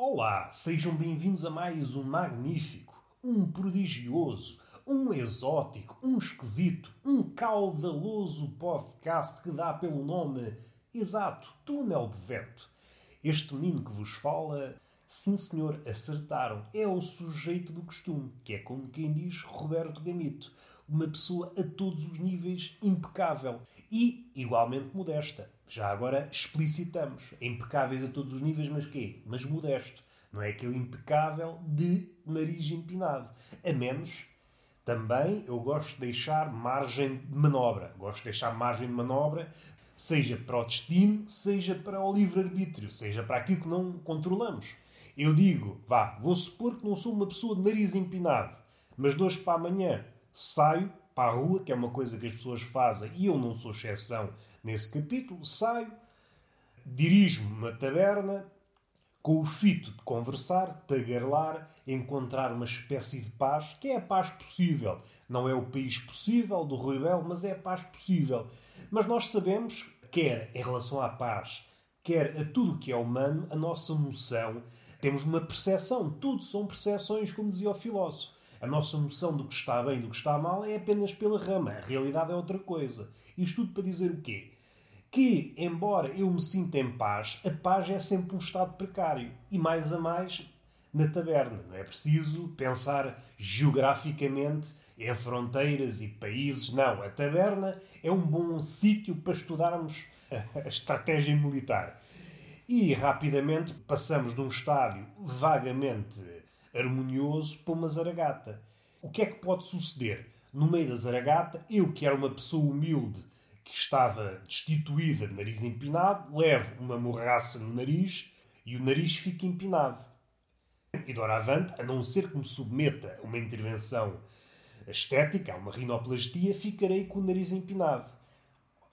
Olá, sejam bem-vindos a mais um magnífico, um prodigioso, um exótico, um esquisito, um caudaloso podcast que dá pelo nome exato Túnel de Vento. Este menino que vos fala, sim senhor, acertaram, é o sujeito do costume, que é como quem diz Roberto Gamito, uma pessoa a todos os níveis impecável e igualmente modesta. Já agora explicitamos. Impecáveis a todos os níveis, mas quê? Mas modesto. Não é aquele impecável de nariz empinado. A menos, também, eu gosto de deixar margem de manobra. Gosto de deixar margem de manobra, seja para o destino, seja para o livre-arbítrio, seja para aquilo que não controlamos. Eu digo, vá, vou supor que não sou uma pessoa de nariz empinado, mas de hoje para amanhã saio para a rua, que é uma coisa que as pessoas fazem, e eu não sou exceção nesse capítulo, saio, dirijo-me a taberna, com o fito de conversar, tagarelar, encontrar uma espécie de paz, que é a paz possível. Não é o país possível do Rui Belo, mas é a paz possível. Mas nós sabemos, quer em relação à paz, quer a tudo o que é humano, a nossa noção, temos uma percepção, tudo são percepções, como dizia o filósofo. A nossa noção do que está bem e do que está mal é apenas pela rama. A realidade é outra coisa. Isto tudo para dizer o quê? Que, embora eu me sinta em paz, a paz é sempre um estado precário. E mais a mais na taberna. Não é preciso pensar geograficamente em fronteiras e países. Não. A taberna é um bom sítio para estudarmos a estratégia militar. E rapidamente passamos de um estádio vagamente harmonioso para uma zaragata. O que é que pode suceder? No meio da zaragata, eu que era uma pessoa humilde que estava destituída de nariz empinado, levo uma morraça no nariz e o nariz fica empinado. E doravante, a não ser que me submeta a uma intervenção estética, a uma rinoplastia, ficarei com o nariz empinado.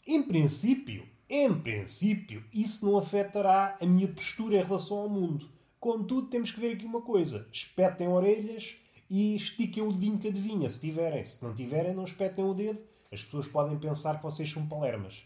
Em princípio, em princípio, isso não afetará a minha postura em relação ao mundo. Contudo, temos que ver aqui uma coisa: espetem orelhas e estiquem o dedinho que adivinha, se tiverem. Se não tiverem, não espetem o dedo. As pessoas podem pensar que vocês são palermas.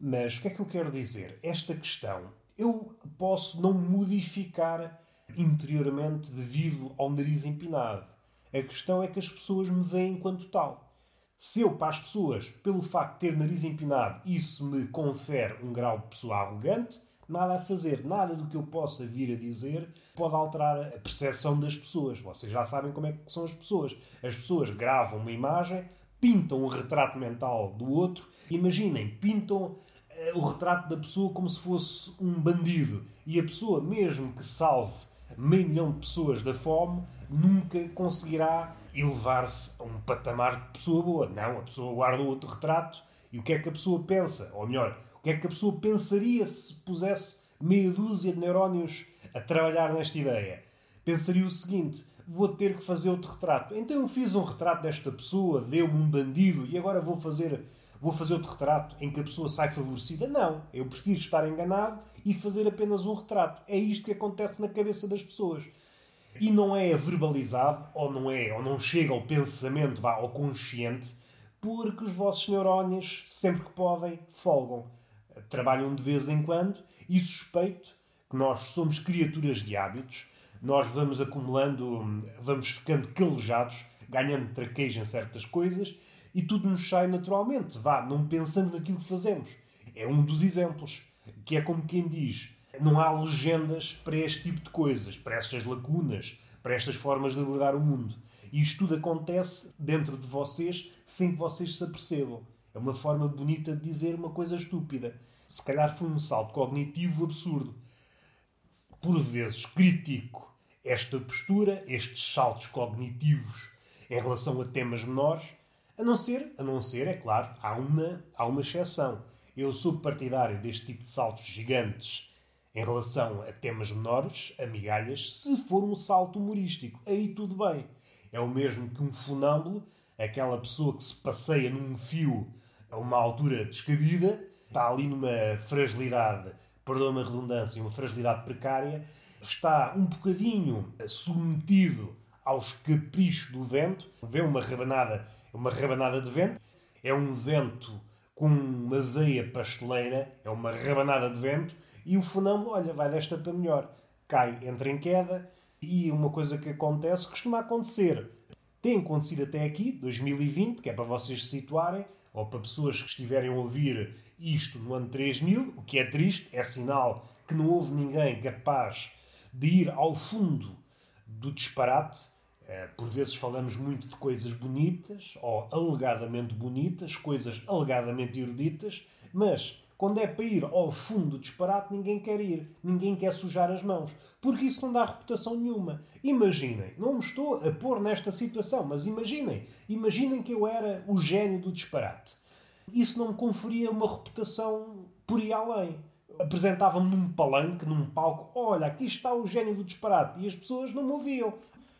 Mas o que é que eu quero dizer? Esta questão eu posso não modificar interiormente devido ao nariz empinado. A questão é que as pessoas me veem enquanto tal. Se eu, para as pessoas, pelo facto de ter nariz empinado, isso me confere um grau de pessoa arrogante, nada a fazer, nada do que eu possa vir a dizer pode alterar a percepção das pessoas. Vocês já sabem como é que são as pessoas. As pessoas gravam uma imagem, pintam um retrato mental do outro. Imaginem, pintam uh, o retrato da pessoa como se fosse um bandido. E a pessoa, mesmo que salve meio milhão de pessoas da fome, nunca conseguirá elevar-se a um patamar de pessoa boa. Não, a pessoa guarda outro retrato e o que é que a pessoa pensa? Ou melhor, que é que a pessoa pensaria se pusesse meia dúzia de neurónios a trabalhar nesta ideia? Pensaria o seguinte: vou ter que fazer outro retrato. Então eu fiz um retrato desta pessoa, deu-me um bandido e agora vou fazer, vou fazer outro retrato em que a pessoa sai favorecida. Não, eu prefiro estar enganado e fazer apenas um retrato. É isto que acontece na cabeça das pessoas. E não é verbalizado, ou não é, ou não chega ao pensamento, vá, ao consciente, porque os vossos neurónios, sempre que podem, folgam trabalham de vez em quando e suspeito que nós somos criaturas de hábitos, nós vamos acumulando, vamos ficando calejados, ganhando traquejo em certas coisas e tudo nos sai naturalmente, vá, não pensando naquilo que fazemos. É um dos exemplos, que é como quem diz, não há legendas para este tipo de coisas, para estas lacunas, para estas formas de abordar o mundo. E isto tudo acontece dentro de vocês sem que vocês se apercebam. É uma forma bonita de dizer uma coisa estúpida. Se calhar foi um salto cognitivo absurdo. Por vezes critico esta postura, estes saltos cognitivos em relação a temas menores, a não ser, a não ser, é claro, há uma, há uma exceção. Eu sou partidário deste tipo de saltos gigantes em relação a temas menores, amigalhas, se for um salto humorístico. Aí tudo bem. É o mesmo que um funâmbulo, aquela pessoa que se passeia num fio a uma altura descabida, está ali numa fragilidade, perdoa-me a redundância, uma fragilidade precária, está um bocadinho submetido aos caprichos do vento, vê uma rabanada, uma rabanada de vento, é um vento com uma veia pasteleira, é uma rabanada de vento, e o funâmbulo, olha, vai desta para melhor. cai, entra em queda, e uma coisa que acontece, costuma acontecer. Tem acontecido até aqui, 2020, que é para vocês se situarem, ou para pessoas que estiverem a ouvir isto no ano 3000, o que é triste, é sinal que não houve ninguém capaz de ir ao fundo do disparate. Eh, por vezes falamos muito de coisas bonitas, ou alegadamente bonitas, coisas alegadamente eruditas, mas quando é para ir ao fundo do disparate, ninguém quer ir. Ninguém quer sujar as mãos. Porque isso não dá reputação nenhuma. Imaginem, não me estou a pôr nesta situação, mas imaginem. Imaginem que eu era o gênio do disparate. Isso não me conferia uma reputação por ir além. Apresentava-me num palanque, num palco. Olha, aqui está o gênio do disparate. E as pessoas não me ouviam.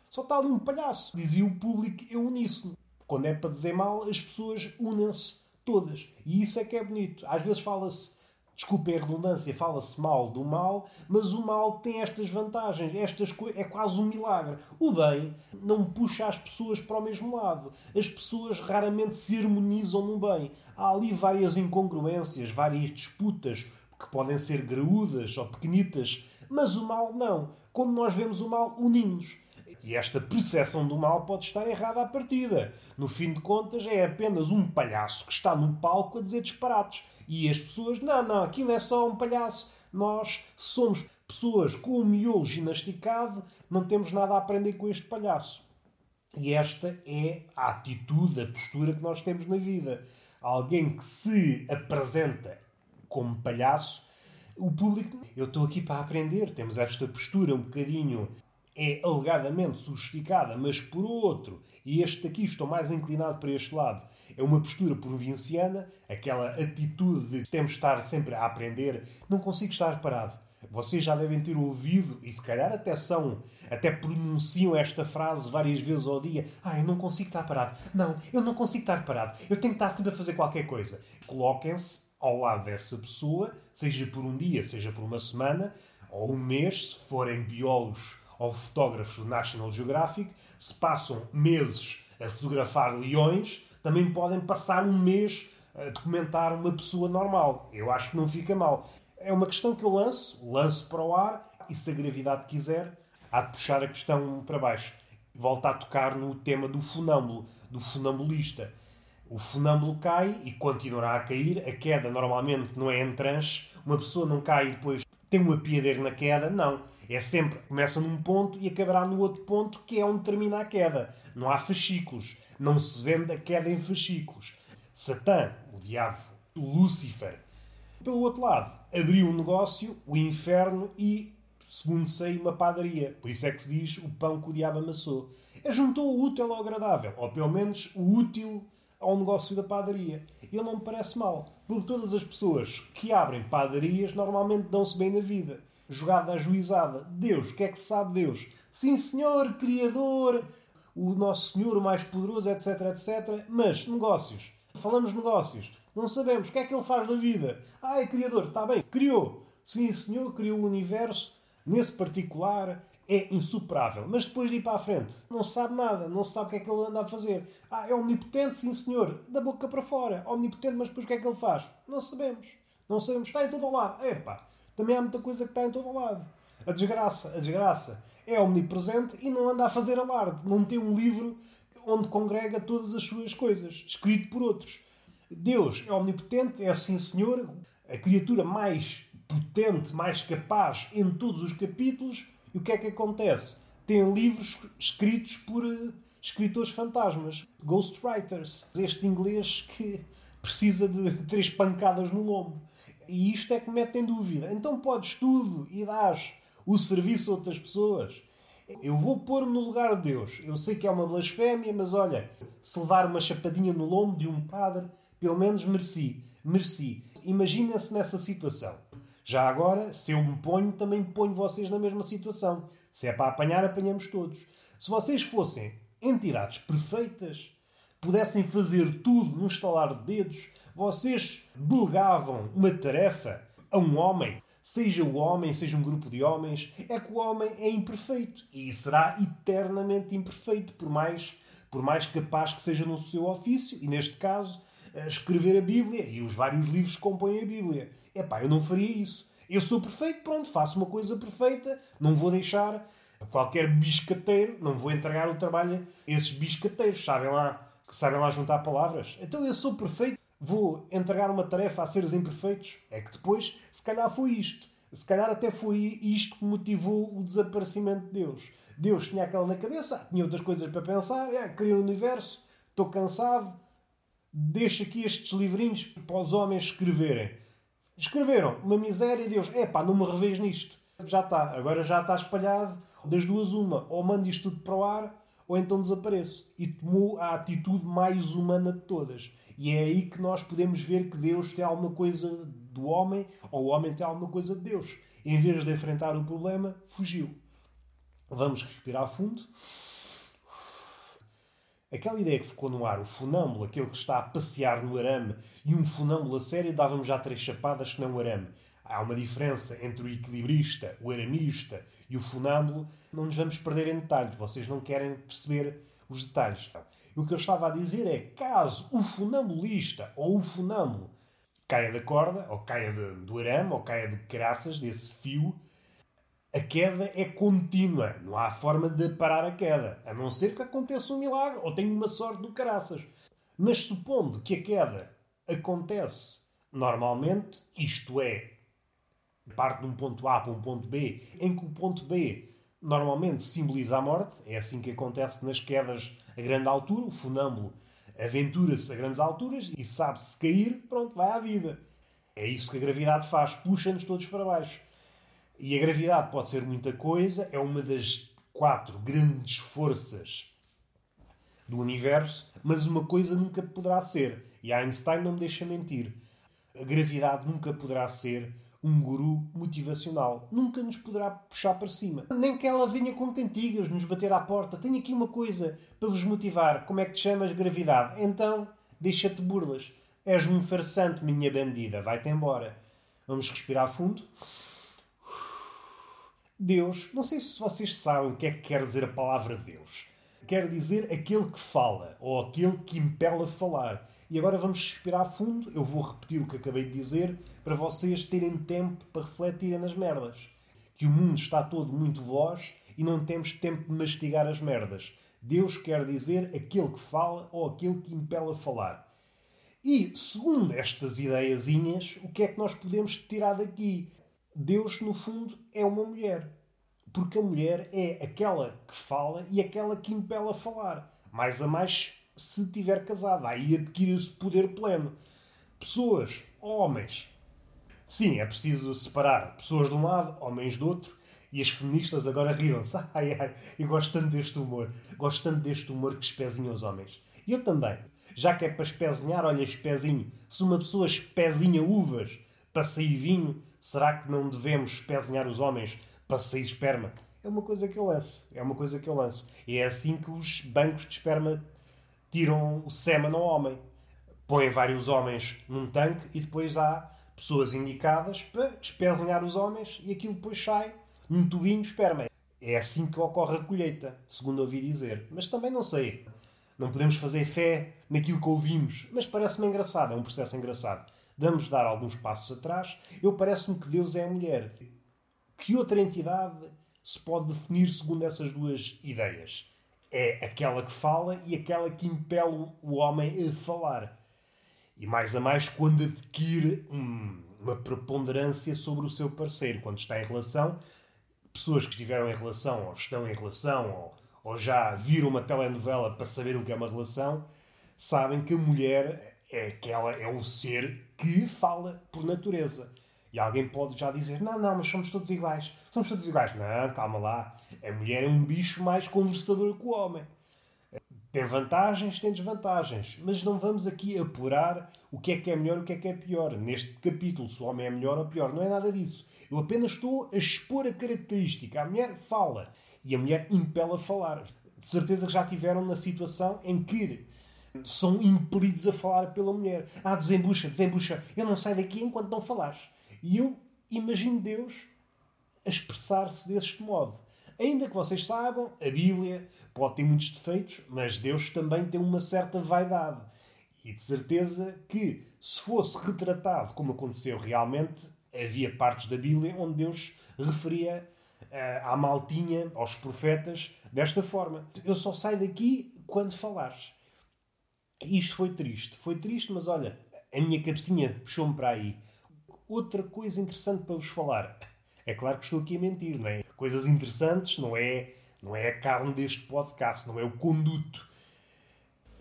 Só está ali um palhaço. Dizia o público em uníssono. Quando é para dizer mal, as pessoas unem-se todas. E isso é que é bonito. Às vezes fala-se, desculpe a redundância, fala-se mal do mal, mas o mal tem estas vantagens, estas é quase um milagre. O bem não puxa as pessoas para o mesmo lado. As pessoas raramente se harmonizam no bem. Há ali várias incongruências, várias disputas que podem ser graúdas ou pequenitas, mas o mal não. Quando nós vemos o mal, unimos. E esta percepção do mal pode estar errada à partida. No fim de contas, é apenas um palhaço que está no palco a dizer disparates. E as pessoas, não, não, aquilo é só um palhaço. Nós somos pessoas com o miolo ginasticado, não temos nada a aprender com este palhaço. E esta é a atitude, a postura que nós temos na vida. Alguém que se apresenta como palhaço, o público, eu estou aqui para aprender. Temos esta postura um bocadinho é alegadamente sofisticada, mas por outro, e este aqui estou mais inclinado para este lado, é uma postura provinciana, aquela atitude de temos de estar sempre a aprender, não consigo estar parado. Vocês já devem ter ouvido, e se calhar até são, até pronunciam esta frase várias vezes ao dia. Ah, eu não consigo estar parado. Não, eu não consigo estar parado. Eu tenho que estar sempre a fazer qualquer coisa. Coloquem-se ao lado dessa pessoa, seja por um dia, seja por uma semana, ou um mês, se forem biólogos ou fotógrafos do National Geographic, se passam meses a fotografar leões, também podem passar um mês a documentar uma pessoa normal. Eu acho que não fica mal. É uma questão que eu lanço, lanço para o ar, e se a gravidade quiser, há de puxar a questão para baixo. Volta a tocar no tema do funâmbulo, do funambulista. O funâmbulo cai e continuará a cair. A queda normalmente não é em tranche. Uma pessoa não cai e depois tem uma piadeira na queda. Não é sempre, começa num ponto e acabará no outro ponto, que é onde termina a queda. Não há fascículos. Não se vende a queda em fascículos. Satã, o diabo, o Lúcifer. Pelo outro lado, abriu um negócio, o inferno e, segundo sei, uma padaria. Por isso é que se diz o pão que o diabo amassou. É juntou o útil ao agradável, ou pelo menos o útil ao negócio da padaria. Ele não me parece mal, porque todas as pessoas que abrem padarias normalmente dão-se bem na vida jogada ajuizada. Deus, o que é que sabe Deus? Sim, Senhor, Criador, o nosso Senhor, o mais poderoso, etc, etc. Mas, negócios. Falamos negócios. Não sabemos o que é que Ele faz da vida. Ah, é Criador, está bem, criou. Sim, Senhor, criou o universo. Nesse particular, é insuperável. Mas depois de ir para a frente, não sabe nada, não sabe o que é que ele anda a fazer. Ah, é omnipotente, sim senhor, da boca para fora. Omnipotente, mas depois o que é que ele faz? Não sabemos. Não sabemos, está em todo lado. Epá, também há muita coisa que está em todo lado. A desgraça, a desgraça é omnipresente e não anda a fazer alarde. Não tem um livro onde congrega todas as suas coisas, escrito por outros. Deus é omnipotente, é assim, Senhor, a criatura mais potente, mais capaz em todos os capítulos. E o que é que acontece? Tem livros escritos por uh, escritores fantasmas, ghostwriters. Este inglês que precisa de três pancadas no lombo. E isto é que me mete em dúvida. Então podes tudo e dás o serviço a outras pessoas. Eu vou pôr-me no lugar de Deus. Eu sei que é uma blasfémia, mas olha, se levar uma chapadinha no lombo de um padre, pelo menos mereci. Mereci. Imaginem-se nessa situação. Já agora, se eu me ponho, também ponho vocês na mesma situação. Se é para apanhar, apanhamos todos. Se vocês fossem entidades perfeitas, pudessem fazer tudo num estalar de dedos, vocês delegavam uma tarefa a um homem, seja o homem, seja um grupo de homens, é que o homem é imperfeito e será eternamente imperfeito, por mais, por mais capaz que seja no seu ofício, e neste caso, escrever a Bíblia e os vários livros que compõem a Bíblia. Epá, eu não faria isso. Eu sou perfeito, pronto, faço uma coisa perfeita, não vou deixar qualquer biscateiro, não vou entregar o trabalho a esses biscateiros, sabem lá, sabem lá juntar palavras. Então eu sou perfeito, vou entregar uma tarefa a seres imperfeitos. É que depois, se calhar foi isto. Se calhar até foi isto que motivou o desaparecimento de Deus. Deus tinha aquela na cabeça, tinha outras coisas para pensar, é, criou o universo, estou cansado, deixa aqui estes livrinhos para os homens escreverem. Escreveram uma miséria e Deus, é pá, não me revês nisto. Já está, agora já está espalhado. Das duas, uma, ou mando isto tudo para o ar, ou então desapareço. E tomou a atitude mais humana de todas. E é aí que nós podemos ver que Deus tem alguma coisa do homem, ou o homem tem alguma coisa de Deus. Em vez de enfrentar o problema, fugiu. Vamos respirar fundo. Aquela ideia que ficou no ar, o funâmbulo, aquele que está a passear no arame, e um funâmbulo a sério dava-me já três chapadas que não o arame. Há uma diferença entre o equilibrista, o aramista e o funâmbulo. Não nos vamos perder em detalhes. Vocês não querem perceber os detalhes. O que eu estava a dizer é, caso o funambulista ou o funâmbulo caia da corda, ou caia de, do arame, ou caia de graças, desse fio, a queda é contínua. Não há forma de parar a queda. A não ser que aconteça um milagre ou tenha uma sorte do caraças. Mas supondo que a queda acontece normalmente, isto é, parte de um ponto A para um ponto B, em que o ponto B normalmente simboliza a morte, é assim que acontece nas quedas a grande altura, o funâmbulo aventura-se a grandes alturas e sabe se cair, pronto, vai à vida. É isso que a gravidade faz, puxa-nos todos para baixo. E a gravidade pode ser muita coisa, é uma das quatro grandes forças do universo, mas uma coisa nunca poderá ser. E Einstein não me deixa mentir. A gravidade nunca poderá ser um guru motivacional. Nunca nos poderá puxar para cima. Nem que ela venha com cantigas, nos bater à porta. Tenho aqui uma coisa para vos motivar. Como é que te chamas, gravidade? Então, deixa-te burlas. És um farsante, minha bandida. Vai-te embora. Vamos respirar fundo. Deus, não sei se vocês sabem o que é que quer dizer a palavra Deus. Quer dizer aquele que fala, ou aquele que impele a falar. E agora vamos respirar fundo. Eu vou repetir o que acabei de dizer para vocês terem tempo para refletirem nas merdas. Que o mundo está todo muito veloz e não temos tempo de mastigar as merdas. Deus quer dizer aquele que fala ou aquele que impele a falar. E, segundo estas ideiazinhas, o que é que nós podemos tirar daqui? Deus, no fundo, é uma mulher. Porque a mulher é aquela que fala e aquela que impela a falar. Mais a mais se estiver casada. Aí adquire esse poder pleno. Pessoas, homens. Sim, é preciso separar pessoas de um lado, homens do outro. E as feministas agora riram-se. Ai, ai, eu gosto tanto deste humor. Gosto tanto deste humor que espezinha os homens. E eu também. Já que é para espezinhar, olha, espezinho. Se uma pessoa espezinha uvas para sair vinho, Será que não devemos espezinhar os homens para sair esperma? É uma coisa que eu lanço. É uma coisa que eu lanço. E é assim que os bancos de esperma tiram o sêmen ao homem. Põem vários homens num tanque e depois há pessoas indicadas para espezinhar os homens e aquilo depois sai num tubinho de esperma. É assim que ocorre a colheita, segundo ouvi dizer. Mas também não sei. Não podemos fazer fé naquilo que ouvimos. Mas parece-me engraçado, é um processo engraçado. Vamos dar alguns passos atrás. Eu parece-me que Deus é a mulher. Que outra entidade se pode definir segundo essas duas ideias? É aquela que fala e aquela que impele o homem a falar. E mais a mais quando adquire uma preponderância sobre o seu parceiro. Quando está em relação, pessoas que estiveram em relação, ou estão em relação, ou, ou já viram uma telenovela para saber o que é uma relação, sabem que a mulher é que ela é o ser que fala por natureza. E alguém pode já dizer: não, não, mas somos todos iguais. Somos todos iguais. Não, calma lá. A mulher é um bicho mais conversador que o homem. Tem vantagens, tem desvantagens. Mas não vamos aqui apurar o que é que é melhor e o que é que é pior. Neste capítulo, se o homem é melhor ou pior. Não é nada disso. Eu apenas estou a expor a característica. A mulher fala e a mulher impela a falar. De certeza que já tiveram na situação em que são impelidos a falar pela mulher. Ah, desembucha, desembucha. Eu não saio daqui enquanto não falares. E eu imagino Deus a expressar-se deste modo. Ainda que vocês saibam, a Bíblia pode ter muitos defeitos, mas Deus também tem uma certa vaidade. E de certeza que, se fosse retratado como aconteceu realmente, havia partes da Bíblia onde Deus referia uh, à maltinha, aos profetas, desta forma. Eu só saio daqui quando falares. Isto foi triste. Foi triste, mas olha, a minha cabecinha puxou-me para aí. Outra coisa interessante para vos falar. É claro que estou aqui a mentir, não é? Coisas interessantes não é, não é a carne deste podcast, não é o conduto.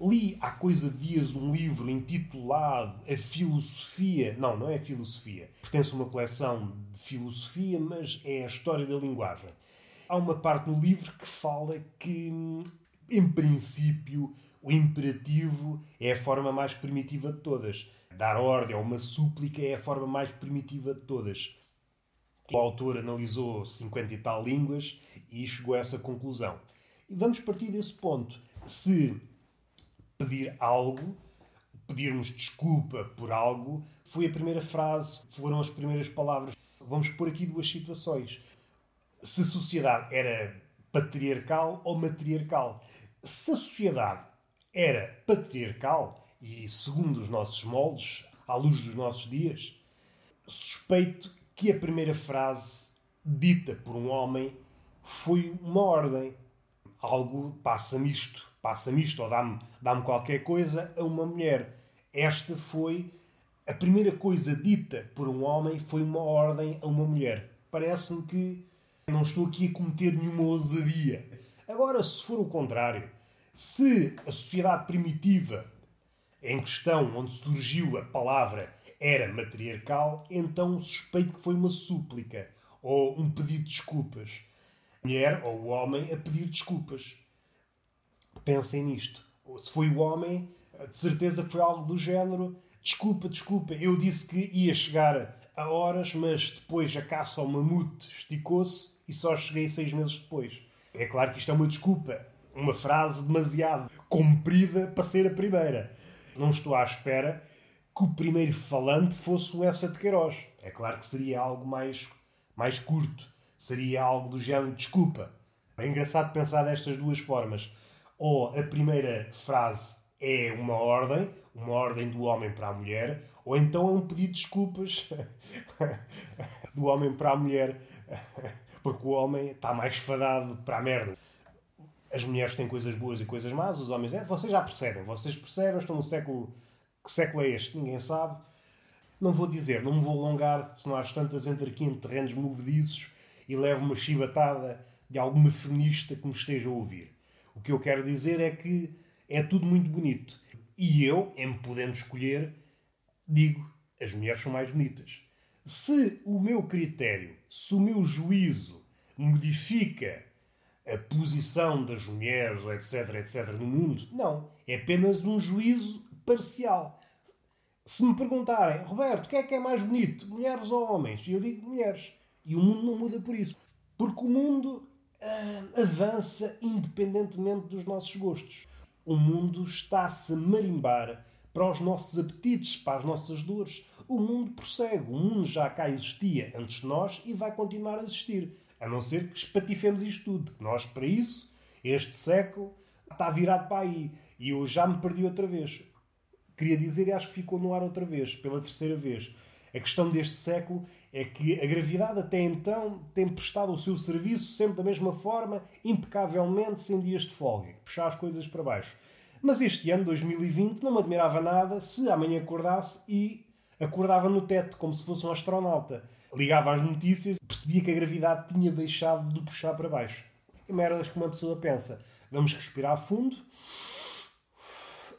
Li há coisa dias um livro intitulado A Filosofia. Não, não é a Filosofia. Pertence a uma coleção de filosofia, mas é a história da linguagem. Há uma parte no livro que fala que, em princípio, o imperativo é a forma mais primitiva de todas. Dar ordem a uma súplica é a forma mais primitiva de todas. O autor analisou 50 e tal línguas e chegou a essa conclusão. E vamos partir desse ponto. Se pedir algo, pedirmos desculpa por algo, foi a primeira frase, foram as primeiras palavras. Vamos pôr aqui duas situações. Se a sociedade era patriarcal ou matriarcal. Se a sociedade era patriarcal, e segundo os nossos moldes, à luz dos nossos dias, suspeito que a primeira frase dita por um homem foi uma ordem. Algo passa-me isto passa-me isto ou dá-me dá qualquer coisa a uma mulher. Esta foi a primeira coisa dita por um homem foi uma ordem a uma mulher. Parece-me que não estou aqui a cometer nenhuma ousadia. Agora, se for o contrário, se a sociedade primitiva em questão onde surgiu a palavra era matriarcal, então suspeito que foi uma súplica ou um pedido de desculpas. A mulher ou o homem a pedir desculpas pensem nisto. Se foi o homem, de certeza foi algo do género. Desculpa, desculpa, eu disse que ia chegar a horas, mas depois a caça ao mamute esticou-se e só cheguei seis meses depois. É claro que isto é uma desculpa, uma frase demasiado comprida para ser a primeira. Não estou à espera que o primeiro falante fosse o Essa de Queiroz. É claro que seria algo mais, mais curto. Seria algo do género desculpa. É engraçado pensar destas duas formas ou a primeira frase é uma ordem, uma ordem do homem para a mulher, ou então é um pedido de desculpas do homem para a mulher, porque o homem está mais fadado para a merda. As mulheres têm coisas boas e coisas más, os homens, é, vocês já percebem, vocês percebem, estão no século. Que século é este? Ninguém sabe. Não vou dizer, não me vou alongar, se não há tantas entre aqui em terrenos movediços e levo uma chibatada de alguma feminista que me esteja a ouvir. O que eu quero dizer é que é tudo muito bonito. E eu, em me podendo escolher, digo: as mulheres são mais bonitas. Se o meu critério, se o meu juízo modifica a posição das mulheres, etc., etc., no mundo, não. É apenas um juízo parcial. Se me perguntarem, Roberto, o que é que é mais bonito, mulheres ou homens? Eu digo mulheres. E o mundo não muda por isso. Porque o mundo uh, avança independentemente dos nossos gostos. O mundo está-se a marimbar para os nossos apetites, para as nossas dores. O mundo prossegue. O mundo já cá existia antes de nós e vai continuar a existir. A não ser que espatifemos isto tudo. Nós, para isso, este século está virado para aí. E eu já me perdi outra vez. Queria dizer, e acho que ficou no ar outra vez, pela terceira vez. A questão deste século é que a gravidade até então tem prestado o seu serviço sempre da mesma forma, impecavelmente, sem dias de folga, puxar as coisas para baixo. Mas este ano, 2020, não me admirava nada se amanhã acordasse e acordava no teto, como se fosse um astronauta. Ligava às notícias, percebia que a gravidade tinha deixado de puxar para baixo. E merdas que uma pessoa pensa. Vamos respirar fundo.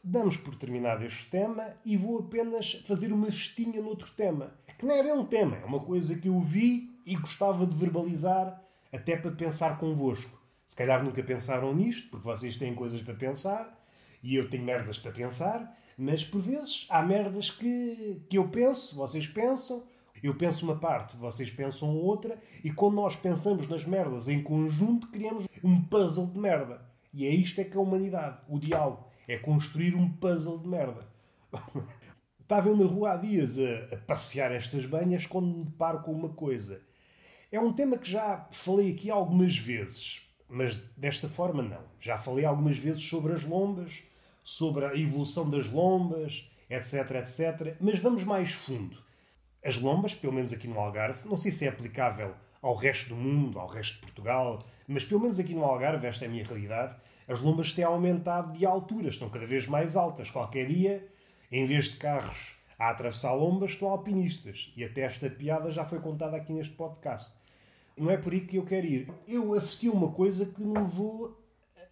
Damos por terminado este tema e vou apenas fazer uma festinha noutro tema que não é bem um tema, é uma coisa que eu vi e gostava de verbalizar até para pensar convosco. Se calhar nunca pensaram nisto, porque vocês têm coisas para pensar e eu tenho merdas para pensar, mas por vezes há merdas que, que eu penso, vocês pensam, eu penso uma parte, vocês pensam outra, e quando nós pensamos nas merdas em conjunto, criamos um puzzle de merda. E é isto é que é a humanidade, o diálogo. É construir um puzzle de merda. Estava eu na rua há dias a, a passear estas banhas quando me deparo com uma coisa. É um tema que já falei aqui algumas vezes, mas desta forma não. Já falei algumas vezes sobre as lombas, sobre a evolução das lombas, etc, etc. Mas vamos mais fundo. As lombas, pelo menos aqui no Algarve, não sei se é aplicável ao resto do mundo, ao resto de Portugal, mas pelo menos aqui no Algarve, esta é a minha realidade, as lombas têm aumentado de altura, estão cada vez mais altas. Qualquer dia, em vez de carros a atravessar lombas, estão alpinistas. E até esta piada já foi contada aqui neste podcast. Não é por aí que eu quero ir. Eu assisti a uma coisa que me levou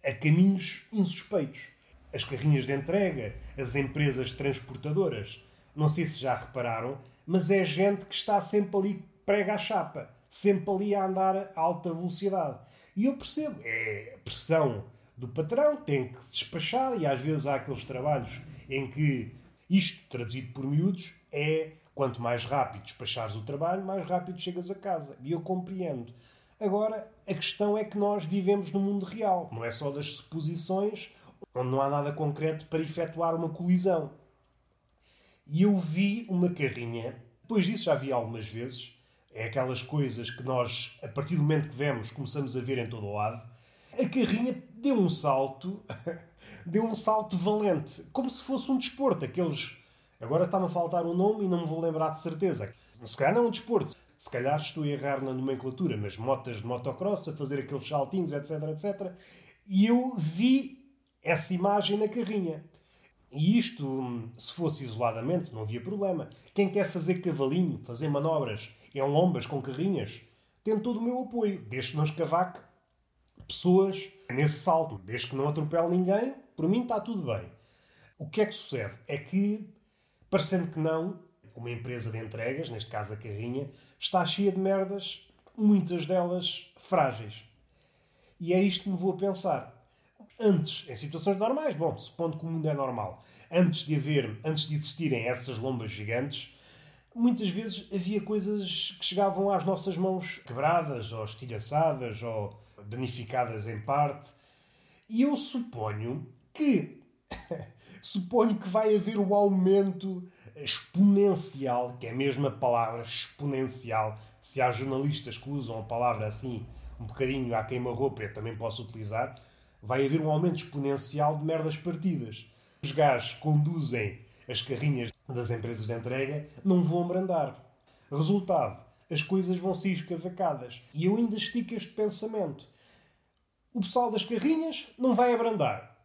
a caminhos insuspeitos. As carrinhas de entrega, as empresas transportadoras. Não sei se já repararam, mas é gente que está sempre ali prega a chapa, sempre ali a andar a alta velocidade. E eu percebo, é pressão do patrão, tem que despachar, e às vezes há aqueles trabalhos em que isto, traduzido por miúdos, é quanto mais rápido despachares o trabalho, mais rápido chegas a casa. E eu compreendo. Agora, a questão é que nós vivemos no mundo real, não é só das suposições, onde não há nada concreto para efetuar uma colisão. E eu vi uma carrinha, depois disso já vi algumas vezes, é aquelas coisas que nós, a partir do momento que vemos, começamos a ver em todo o lado. A carrinha deu um salto, deu um salto valente, como se fosse um desporto. Aqueles. Agora está-me a faltar um nome e não me vou lembrar de certeza. Se calhar não é um desporto. Se calhar estou a errar na nomenclatura, mas motas de motocross, a fazer aqueles saltinhos, etc, etc. E eu vi essa imagem na carrinha. E isto, se fosse isoladamente, não havia problema. Quem quer fazer cavalinho, fazer manobras em lombas com carrinhas, tem todo o meu apoio, desde que não escavaque pessoas nesse salto, desde que não atropele ninguém, por mim está tudo bem. O que é que sucede? É que, parecendo que não, uma empresa de entregas, neste caso a carrinha, está cheia de merdas, muitas delas frágeis. E é isto que me vou a pensar. Antes, em situações normais, bom, supondo que o mundo é normal, antes de haver, antes de existirem essas lombas gigantes, muitas vezes havia coisas que chegavam às nossas mãos quebradas, ou estilhaçadas, ou danificadas em parte. E eu suponho que suponho que vai haver o aumento exponencial, que é a mesma palavra exponencial. Se há jornalistas que usam a palavra assim, um bocadinho à queima-roupa, eu também posso utilizar. Vai haver um aumento exponencial de merdas partidas. Os gajos conduzem as carrinhas das empresas de entrega não vão abrandar. Resultado, as coisas vão ser escavacadas. E eu ainda estico este pensamento. O pessoal das carrinhas não vai abrandar.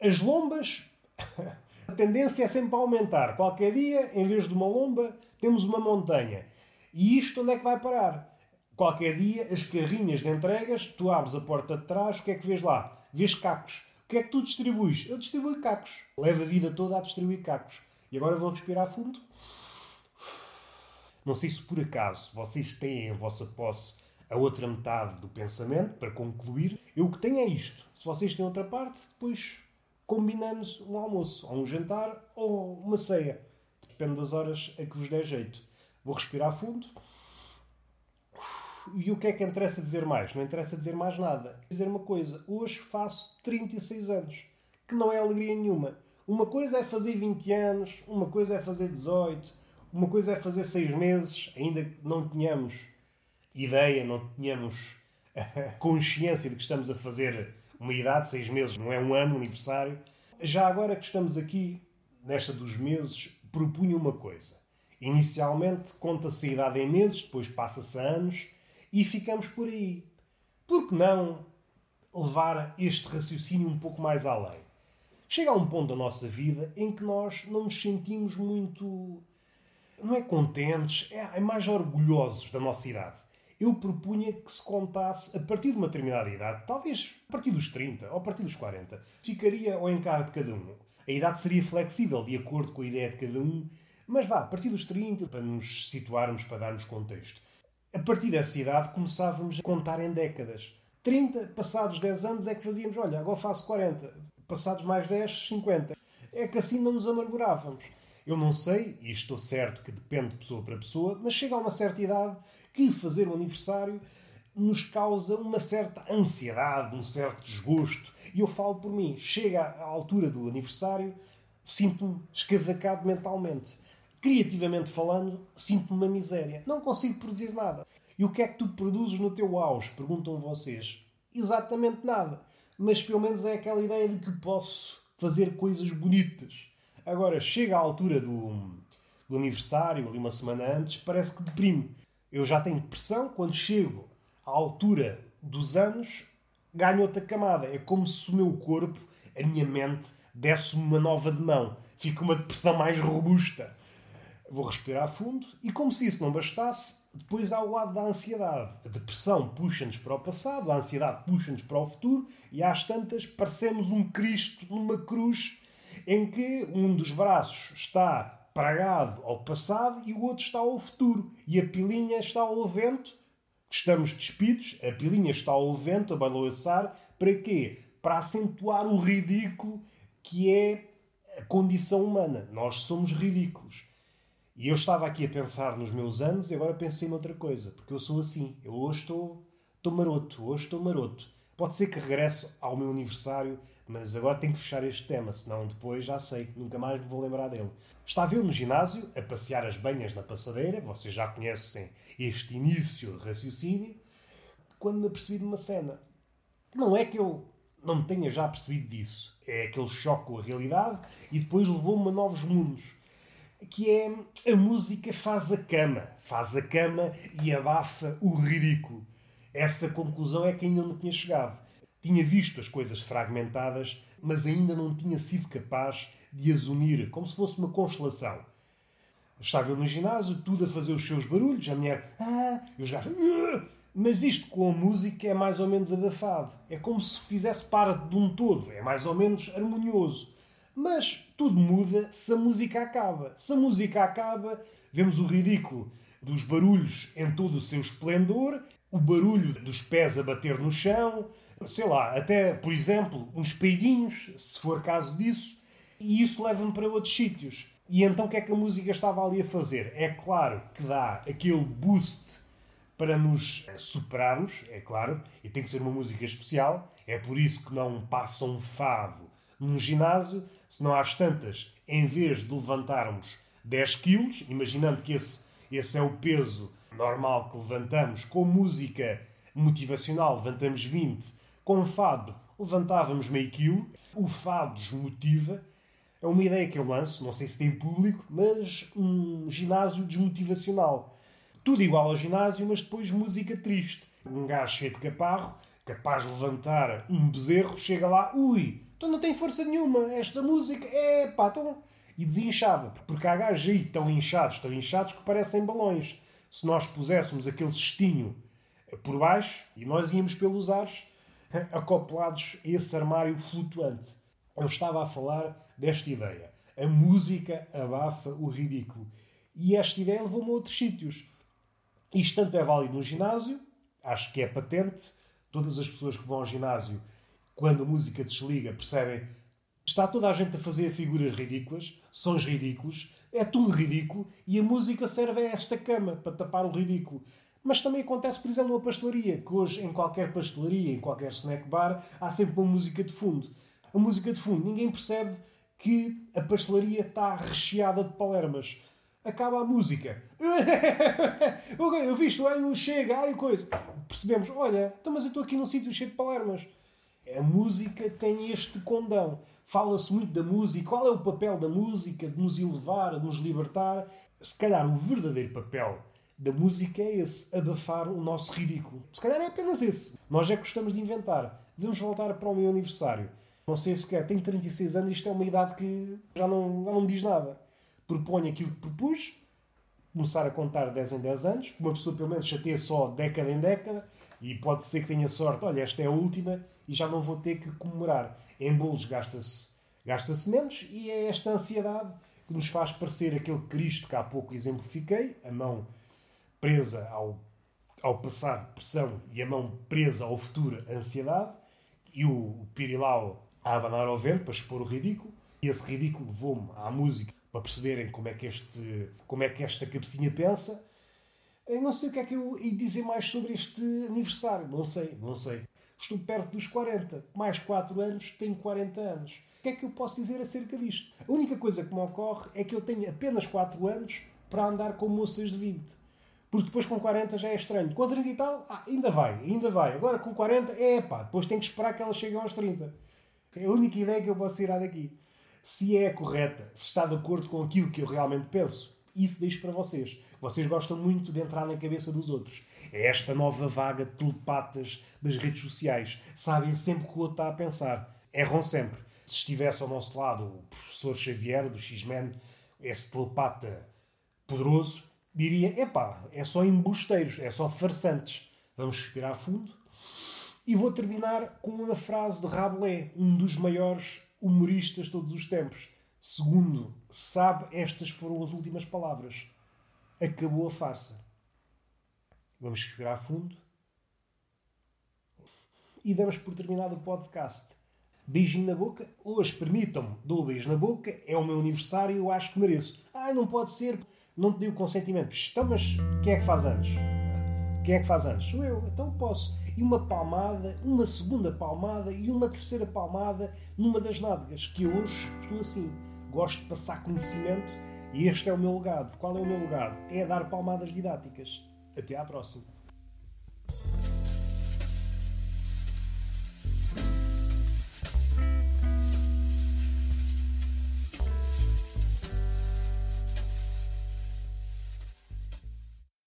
As lombas, a tendência é sempre a aumentar. Qualquer dia, em vez de uma lomba, temos uma montanha. E isto onde é que vai parar? Qualquer dia, as carrinhas de entregas, tu abres a porta de trás, o que é que vês lá? Vês cacos. O que é que tu distribuis? Eu distribuo cacos. Levo a vida toda a distribuir cacos. E agora vou respirar fundo. Não sei se por acaso vocês têm a vossa posse a outra metade do pensamento para concluir. Eu o que tenho é isto. Se vocês têm outra parte, depois combinamos um almoço, ou um jantar, ou uma ceia. Depende das horas a que vos der jeito. Vou respirar fundo. E o que é que interessa dizer mais? Não interessa dizer mais nada. Dizer uma coisa. Hoje faço 36 anos. Que não é alegria nenhuma. Uma coisa é fazer 20 anos, uma coisa é fazer 18, uma coisa é fazer 6 meses, ainda que não tenhamos ideia, não tenhamos consciência de que estamos a fazer uma idade, 6 meses, não é um ano, um aniversário. Já agora que estamos aqui, nesta dos meses, propunha uma coisa. Inicialmente conta-se a idade em meses, depois passa-se a anos e ficamos por aí. Por que não levar este raciocínio um pouco mais além? Chega a um ponto da nossa vida em que nós não nos sentimos muito. não é contentes, é, é mais orgulhosos da nossa idade. Eu propunha que se contasse a partir de uma determinada idade, talvez a partir dos 30 ou a partir dos 40, ficaria ao encargo de cada um. A idade seria flexível de acordo com a ideia de cada um, mas vá, a partir dos 30, para nos situarmos, para darmos contexto. A partir dessa idade começávamos a contar em décadas. 30, passados 10 anos, é que fazíamos, olha, agora faço 40 passados mais 10, 50. É que assim não nos amargurávamos. Eu não sei, e estou certo que depende de pessoa para pessoa, mas chega a uma certa idade que fazer o aniversário nos causa uma certa ansiedade, um certo desgosto. E eu falo por mim, chega à altura do aniversário, sinto-me escavacado mentalmente. Criativamente falando, sinto-me uma miséria. Não consigo produzir nada. E o que é que tu produzes no teu auge? Perguntam vocês. Exatamente nada mas pelo menos é aquela ideia de que posso fazer coisas bonitas. Agora, chega à altura do, do aniversário, ali uma semana antes, parece que deprime. Eu já tenho depressão quando chego à altura dos anos, ganho outra camada. É como se o meu corpo, a minha mente, desse-me uma nova de mão. Fica uma depressão mais robusta. Vou respirar fundo e, como se isso não bastasse, depois há o lado da ansiedade. A depressão puxa-nos para o passado, a ansiedade puxa-nos para o futuro e às tantas parecemos um Cristo numa cruz em que um dos braços está pregado ao passado e o outro está ao futuro. E a pilinha está ao vento, estamos despidos, a pilinha está ao vento, a balançar, para quê? Para acentuar o ridículo que é a condição humana. Nós somos ridículos. E eu estava aqui a pensar nos meus anos e agora pensei noutra coisa, porque eu sou assim. Eu hoje estou, estou maroto, hoje estou maroto. Pode ser que regresse ao meu aniversário, mas agora tenho que fechar este tema, senão depois já sei, nunca mais me vou lembrar dele. Estava eu no ginásio, a passear as banhas na passadeira, vocês já conhecem este início de raciocínio, quando me apercebi de uma cena. Não é que eu não tenha já percebido disso, é aquele choque com a realidade e depois levou-me a novos mundos que é a música faz a cama, faz a cama e abafa o ridículo. Essa conclusão é que ainda não tinha chegado. Tinha visto as coisas fragmentadas, mas ainda não tinha sido capaz de as unir, como se fosse uma constelação. Estava eu no ginásio, tudo a fazer os seus barulhos, a mulher, ah, e os gajos, ah! mas isto com a música é mais ou menos abafado. É como se fizesse parte de um todo, é mais ou menos harmonioso. Mas tudo muda se a música acaba. Se a música acaba, vemos o ridículo dos barulhos em todo o seu esplendor, o barulho dos pés a bater no chão, sei lá, até, por exemplo, uns peidinhos, se for caso disso, e isso leva-me para outros sítios. E então o que é que a música estava ali a fazer? É claro que dá aquele boost para nos superarmos, é claro, e tem que ser uma música especial. É por isso que não passa um fado num ginásio, se não às tantas, em vez de levantarmos 10 quilos, imaginando que esse, esse é o peso normal que levantamos, com música motivacional levantamos 20, com fado levantávamos meio quilo, o fado desmotiva. É uma ideia que eu lanço, não sei se tem público, mas um ginásio desmotivacional. Tudo igual ao ginásio, mas depois música triste. Um gajo cheio de caparro, capaz de levantar um bezerro, chega lá, ui, então não tem força nenhuma. Esta música é pá, então... E desinchava, porque há gajos aí tão inchados, tão inchados que parecem balões. Se nós puséssemos aquele cestinho por baixo e nós íamos pelos ares acoplados a esse armário flutuante. Eu estava a falar desta ideia. A música abafa o ridículo. E esta ideia levou-me a outros sítios. Isto tanto é válido no ginásio, acho que é patente. Todas as pessoas que vão ao ginásio quando a música desliga, percebem? Está toda a gente a fazer figuras ridículas, sons ridículos, é tudo ridículo e a música serve a esta cama para tapar o ridículo. Mas também acontece, por exemplo, numa pastelaria, que hoje em qualquer pastelaria, em qualquer snack bar, há sempre uma música de fundo. A música de fundo, ninguém percebe que a pastelaria está recheada de palermas. Acaba a música. eu visto, aí chega, aí coisa. Percebemos, olha, então, mas eu estou aqui num sítio cheio de palermas. A música tem este condão. Fala-se muito da música. Qual é o papel da música? De nos elevar, de nos libertar? Se calhar o verdadeiro papel da música é esse, abafar o nosso ridículo. Se calhar é apenas esse. Nós é que gostamos de inventar. Vamos voltar para o meu aniversário. Não sei se quer, tenho 36 anos, isto é uma idade que já não, já não me diz nada. Proponho aquilo que propus, começar a contar 10 em 10 anos, uma pessoa pelo menos chateia só década em década, e pode ser que tenha sorte, olha, esta é a última, e já não vou ter que comemorar. Em bolos gasta-se gasta menos e é esta ansiedade que nos faz parecer aquele Cristo que há pouco exemplifiquei, a mão presa ao, ao passado, pressão, e a mão presa ao futuro, ansiedade, e o, pirilau a abanar ao vento para expor o ridículo. E esse ridículo levou-me à música para perceberem como é que, este, como é que esta cabecinha pensa. Eu não sei o que é que eu ia dizer mais sobre este aniversário. Não sei, não sei. Estou perto dos 40. Mais 4 anos, tenho 40 anos. O que é que eu posso dizer acerca disto? A única coisa que me ocorre é que eu tenho apenas 4 anos para andar com moças de 20. Porque depois com 40 já é estranho. Com 30 e tal, ah, ainda vai, ainda vai. Agora com 40, é pá, depois tem que esperar que elas cheguem aos 30. É a única ideia que eu posso tirar daqui. Se é correta, se está de acordo com aquilo que eu realmente penso. isso deixo para vocês. Vocês gostam muito de entrar na cabeça dos outros. É esta nova vaga de telepatas das redes sociais. Sabem sempre o que o outro está a pensar. Erram sempre. Se estivesse ao nosso lado o professor Xavier, do X-Men, esse telepata poderoso, diria: epá, é só embusteiros, é só farsantes. Vamos respirar fundo. E vou terminar com uma frase de Rabelais, um dos maiores humoristas de todos os tempos. Segundo sabe, estas foram as últimas palavras. Acabou a farsa. Vamos respirar fundo. E damos por terminado o podcast. Beijinho na boca. Hoje, permitam-me, dou o beijo na boca. É o meu aniversário e eu acho que mereço. Ai, não pode ser. Não te dei o consentimento. Então, mas quem é que faz anos? Quem é que faz anos? Sou eu. Então posso. E uma palmada, uma segunda palmada e uma terceira palmada numa das nádegas. Que hoje estou assim. Gosto de passar conhecimento e este é o meu legado. Qual é o meu legado? É dar palmadas didáticas. Até à próxima.